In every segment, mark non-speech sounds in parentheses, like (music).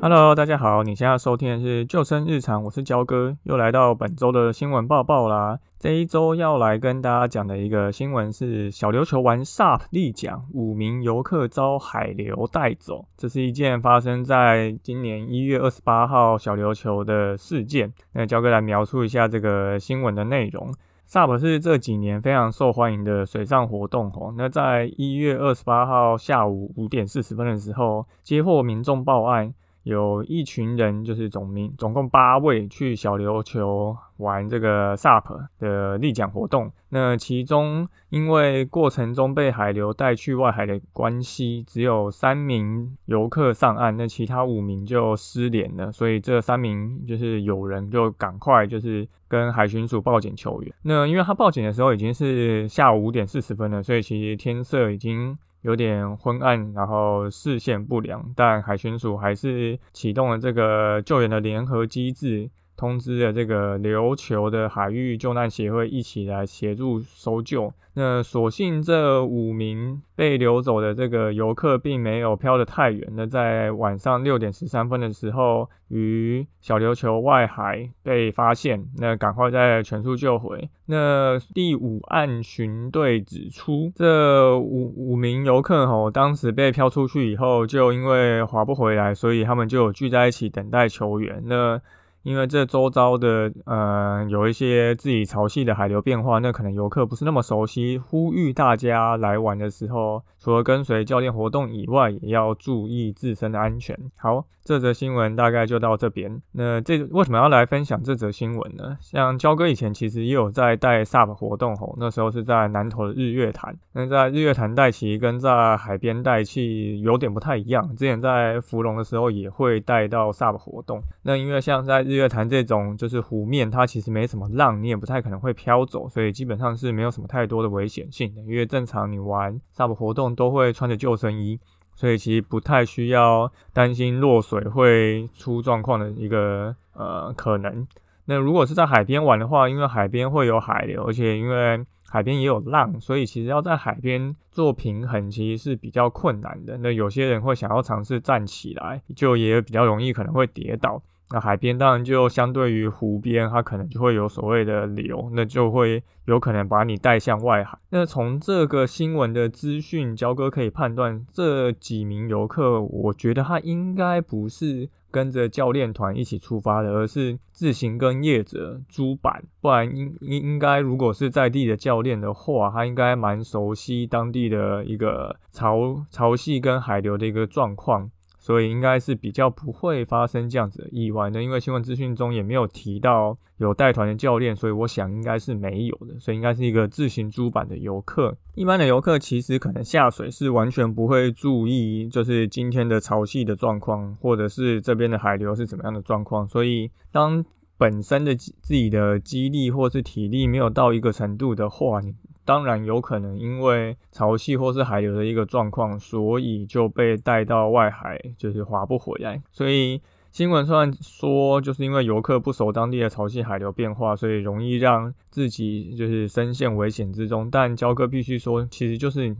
Hello，大家好，你现在收听的是救生日常，我是焦哥，又来到本周的新闻报报啦。这一周要来跟大家讲的一个新闻是小琉球玩 SUP 立桨，五名游客遭海流带走。这是一件发生在今年一月二十八号小琉球的事件。那焦哥来描述一下这个新闻的内容。SUP 是这几年非常受欢迎的水上活动哦。那在一月二十八号下午五点四十分的时候，接获民众报案。有一群人，就是总名总共八位去小琉球玩这个 SUP 的立桨活动。那其中因为过程中被海流带去外海的关系，只有三名游客上岸，那其他五名就失联了。所以这三名就是有人就赶快就是跟海巡署报警求援。那因为他报警的时候已经是下午五点四十分了，所以其实天色已经。有点昏暗，然后视线不良，但海巡署还是启动了这个救援的联合机制，通知了这个琉球的海域救难协会一起来协助搜救。那所幸这五名被流走的这个游客并没有漂得太远，那在晚上六点十三分的时候，于小琉球外海被发现，那赶快在全速救回。那第五岸巡队指出，这五五名游客吼，当时被漂出去以后，就因为划不回来，所以他们就有聚在一起等待求援。那因为这周遭的呃有一些自己潮汐的海流变化，那可能游客不是那么熟悉，呼吁大家来玩的时候，除了跟随教练活动以外，也要注意自身的安全。好。这则新闻大概就到这边。那这为什么要来分享这则新闻呢？像焦哥以前其实也有在带 SUP 活动吼，那时候是在南投的日月潭。那在日月潭带旗跟在海边带气有点不太一样。之前在芙蓉的时候也会带到 SUP 活动。那因为像在日月潭这种就是湖面，它其实没什么浪，你也不太可能会飘走，所以基本上是没有什么太多的危险性的。因为正常你玩 SUP 活动都会穿着救生衣。所以其实不太需要担心落水会出状况的一个呃可能。那如果是在海边玩的话，因为海边会有海流，而且因为海边也有浪，所以其实要在海边做平衡其实是比较困难的。那有些人会想要尝试站起来，就也比较容易可能会跌倒。那海边当然就相对于湖边，它可能就会有所谓的流，那就会有可能把你带向外海。那从这个新闻的资讯，焦哥可以判断这几名游客，我觉得他应该不是跟着教练团一起出发的，而是自行跟业者租板。不然应应应该如果是在地的教练的话，他应该蛮熟悉当地的一个潮潮汐跟海流的一个状况。所以应该是比较不会发生这样子的意外的，因为新闻资讯中也没有提到有带团的教练，所以我想应该是没有的，所以应该是一个自行租板的游客。一般的游客其实可能下水是完全不会注意，就是今天的潮汐的状况，或者是这边的海流是怎么样的状况。所以当本身的自己的肌力或是体力没有到一个程度的话，你。当然有可能因为潮汐或是海流的一个状况，所以就被带到外海，就是划不回来。所以新闻虽然说，就是因为游客不熟当地的潮汐海流变化，所以容易让自己就是深陷危险之中。但焦哥必须说，其实就是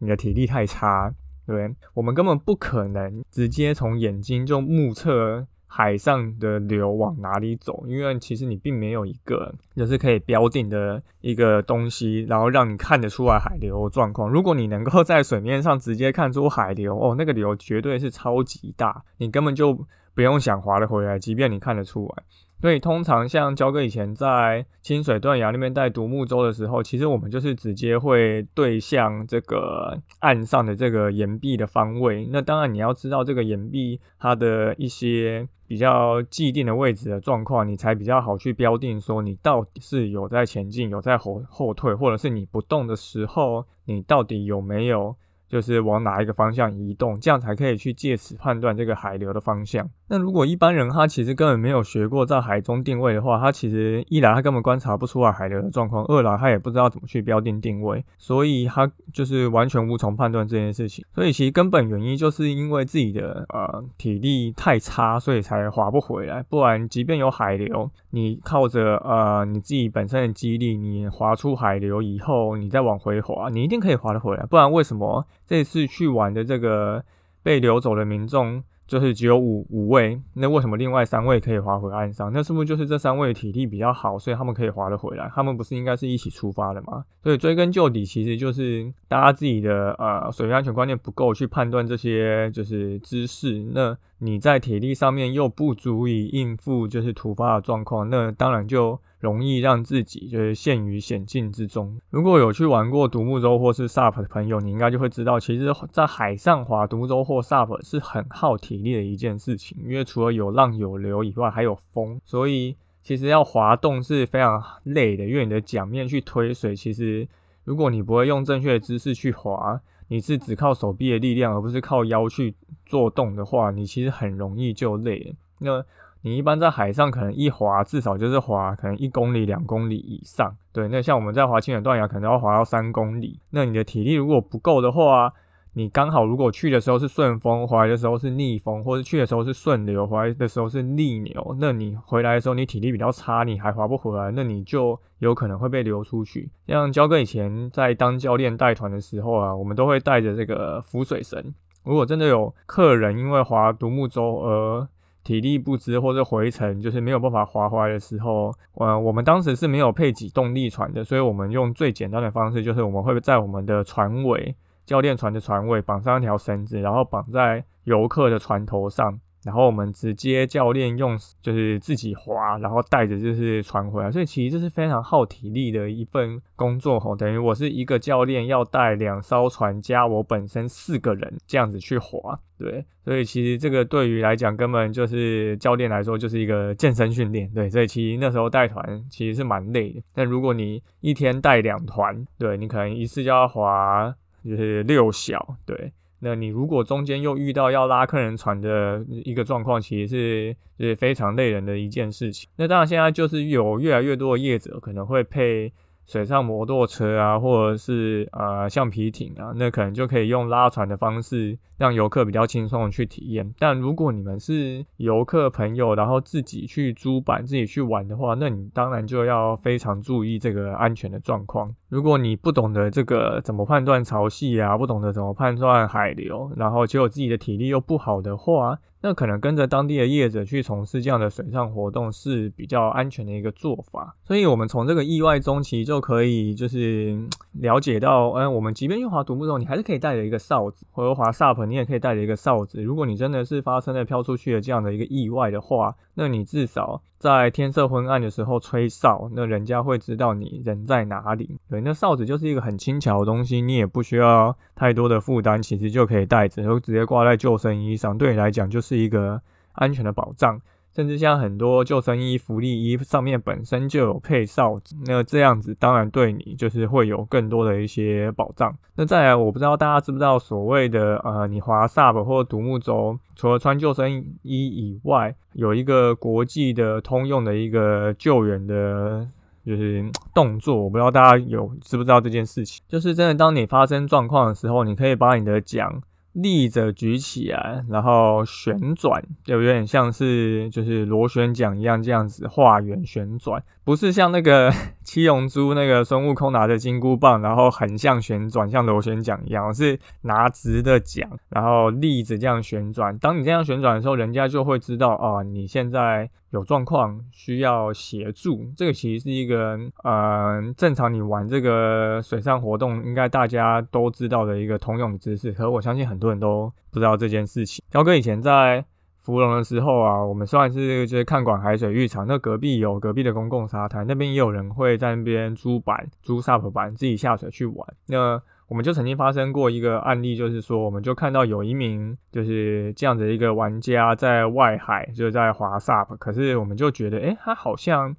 你的体力太差，对我们根本不可能直接从眼睛就目测。海上的流往哪里走？因为其实你并没有一个就是可以标定的一个东西，然后让你看得出来海流状况。如果你能够在水面上直接看出海流，哦，那个流绝对是超级大，你根本就不用想划得回来，即便你看得出来。所以通常像焦哥以前在清水断崖那边带独木舟的时候，其实我们就是直接会对向这个岸上的这个岩壁的方位。那当然你要知道这个岩壁它的一些比较既定的位置的状况，你才比较好去标定说你到底是有在前进、有在后后退，或者是你不动的时候，你到底有没有。就是往哪一个方向移动，这样才可以去借此判断这个海流的方向。那如果一般人他其实根本没有学过在海中定位的话，他其实一来他根本观察不出来海流的状况，二来他也不知道怎么去标定定位，所以他就是完全无从判断这件事情。所以其实根本原因就是因为自己的呃体力太差，所以才划不回来。不然即便有海流，你靠着呃你自己本身的肌力，你划出海流以后，你再往回划，你一定可以划得回来。不然为什么？这次去玩的这个被流走的民众，就是只有五五位，那为什么另外三位可以划回岸上？那是不是就是这三位体力比较好，所以他们可以划得回来？他们不是应该是一起出发的吗？所以追根究底，其实就是大家自己的呃水域安全观念不够，去判断这些就是知识。那你在体力上面又不足以应付就是突发的状况，那当然就。容易让自己就是陷于险境之中。如果有去玩过独木舟或是 SUP 的朋友，你应该就会知道，其实，在海上滑独木舟或 SUP 是很耗体力的一件事情，因为除了有浪有流以外，还有风，所以其实要滑动是非常累的。因为你的桨面去推水，其实如果你不会用正确的姿势去滑，你是只靠手臂的力量，而不是靠腰去做动的话，你其实很容易就累。那你一般在海上可能一滑至少就是滑可能一公里两公里以上，对，那像我们在滑清远断崖可能要滑到三公里，那你的体力如果不够的话，你刚好如果去的时候是顺风，回来的时候是逆风，或者去的时候是顺流，回来的时候是逆流，那你回来的时候你体力比较差，你还滑不回来，那你就有可能会被流出去。像焦哥以前在当教练带团的时候啊，我们都会带着这个浮水绳，如果真的有客人因为划独木舟而体力不支或者回程就是没有办法划回来的时候，呃，我们当时是没有配给动力船的，所以我们用最简单的方式，就是我们会在我们的船尾教练船的船尾绑上一条绳子，然后绑在游客的船头上。然后我们直接教练用就是自己划，然后带着就是船回来，所以其实这是非常耗体力的一份工作吼。等于我是一个教练要带两艘船加我本身四个人这样子去划，对，所以其实这个对于来讲根本就是教练来说就是一个健身训练，对，所以其实那时候带团其实是蛮累的。但如果你一天带两团，对你可能一次就要划就是六小，对。那你如果中间又遇到要拉客人船的一个状况，其实是是非常累人的一件事情。那当然现在就是有越来越多的业者可能会配。水上摩托车啊，或者是呃橡皮艇啊，那可能就可以用拉船的方式，让游客比较轻松的去体验。但如果你们是游客朋友，然后自己去租板自己去玩的话，那你当然就要非常注意这个安全的状况。如果你不懂得这个怎么判断潮汐啊，不懂得怎么判断海流，然后结果自己的体力又不好的话，那可能跟着当地的业者去从事这样的水上活动是比较安全的一个做法。所以，我们从这个意外中其实就可以就是了解到，嗯，我们即便用滑独木舟，你还是可以带着一个哨子，或者滑 SUP，你也可以带着一个哨子。如果你真的是发生了飘出去的这样的一个意外的话，那你至少在天色昏暗的时候吹哨，那人家会知道你人在哪里。对，那哨子就是一个很轻巧的东西，你也不需要太多的负担，其实就可以带着，就直接挂在救生衣上，对你来讲就是。一个安全的保障，甚至像很多救生衣、福利衣上面本身就有配哨子，那这样子当然对你就是会有更多的一些保障。那再来，我不知道大家知不知道，所谓的呃，你滑 SUP 或独木舟，除了穿救生衣以外，有一个国际的通用的一个救援的，就是 (tsk) 动作，我不知道大家有知不知道这件事情，就是真的当你发生状况的时候，你可以把你的桨。立着举起来，然后旋转，就有点像是就是螺旋桨一样这样子画圆旋转，不是像那个 (laughs) 七龙珠那个孙悟空拿着金箍棒，然后横向旋转像螺旋桨一样，是拿直的桨，然后立着这样旋转。当你这样旋转的时候，人家就会知道哦，你现在。有状况需要协助，这个其实是一个呃正常你玩这个水上活动应该大家都知道的一个通用知识，可我相信很多人都不知道这件事情。彪哥以前在芙蓉的时候啊，我们算是就是看管海水浴场，那隔壁有隔壁的公共沙滩，那边也有人会在那边租板、租 SUP 板自己下水去玩。那我们就曾经发生过一个案例，就是说，我们就看到有一名就是这样的一个玩家在外海，就在滑沙可是我们就觉得，哎，他好像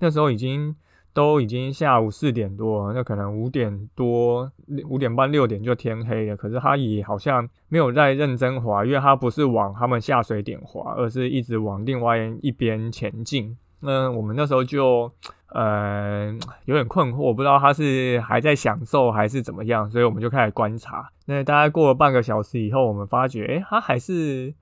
那时候已经都已经下午四点多，那可能五点多、五点半、六点就天黑了，可是他也好像没有在认真滑，因为他不是往他们下水点滑，而是一直往另外一边前进。那我们那时候就。呃，有点困惑，不知道他是还在享受还是怎么样，所以我们就开始观察。那大概过了半个小时以后，我们发觉，哎，他还是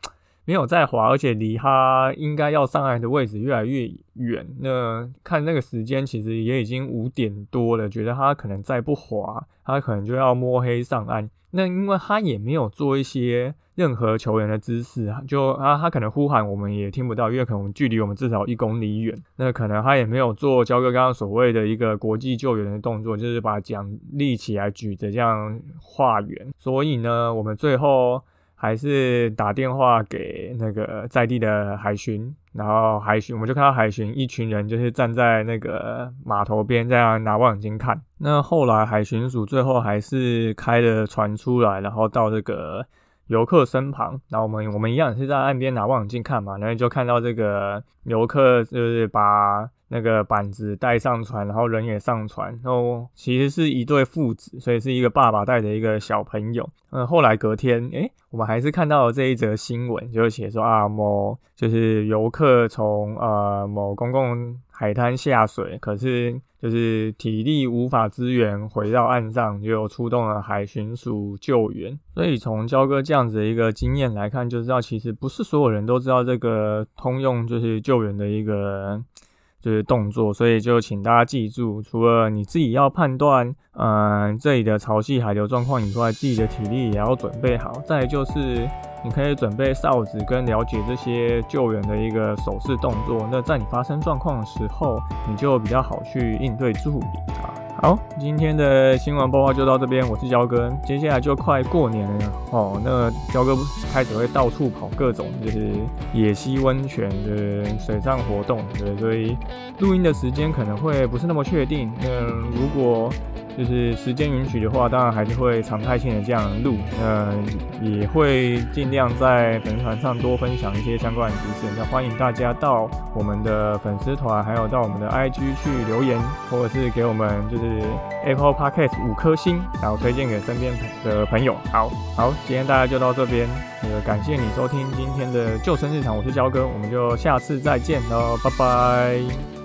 没有在滑，而且离他应该要上岸的位置越来越远。那看那个时间，其实也已经五点多了，觉得他可能再不滑，他可能就要摸黑上岸。那因为他也没有做一些任何球员的姿势，就啊，他可能呼喊我们也听不到，因为可能距离我们至少一公里远。那可能他也没有做焦哥刚刚所谓的一个国际救援的动作，就是把桨立起来举着这样画圆。所以呢，我们最后。还是打电话给那个在地的海巡，然后海巡我们就看到海巡一群人就是站在那个码头边这样拿望远镜看。那后来海巡署最后还是开了船出来，然后到这个游客身旁，然后我们我们一样是在岸边拿望远镜看嘛，然后就看到这个游客就是把。那个板子带上船，然后人也上船，然后其实是一对父子，所以是一个爸爸带着一个小朋友。嗯，后来隔天，诶，我们还是看到了这一则新闻，就写说啊，某就是游客从呃某公共海滩下水，可是就是体力无法支援回到岸上，就出动了海巡署救援。所以从焦哥这样子的一个经验来看，就知道其实不是所有人都知道这个通用就是救援的一个。就是动作，所以就请大家记住，除了你自己要判断，嗯，这里的潮汐、海流状况以外，自己的体力也要准备好。再就是，你可以准备哨子跟了解这些救援的一个手势动作。那在你发生状况的时候，你就比较好去应对处理。好，今天的新闻播报就到这边。我是焦哥，接下来就快过年了哦。那焦哥开始会到处跑各种，就是野溪温泉的水上活动，对，所以录音的时间可能会不是那么确定。那如果就是时间允许的话，当然还是会常态性的这样录，呃，也会尽量在粉丝团上多分享一些相关的知识。那欢迎大家到我们的粉丝团，还有到我们的 IG 去留言，或者是给我们就是 Apple Podcast 五颗星，然后推荐给身边的朋友。好好，今天大家就到这边，呃，感谢你收听今天的救生日常，我是焦哥，我们就下次再见喽，拜拜。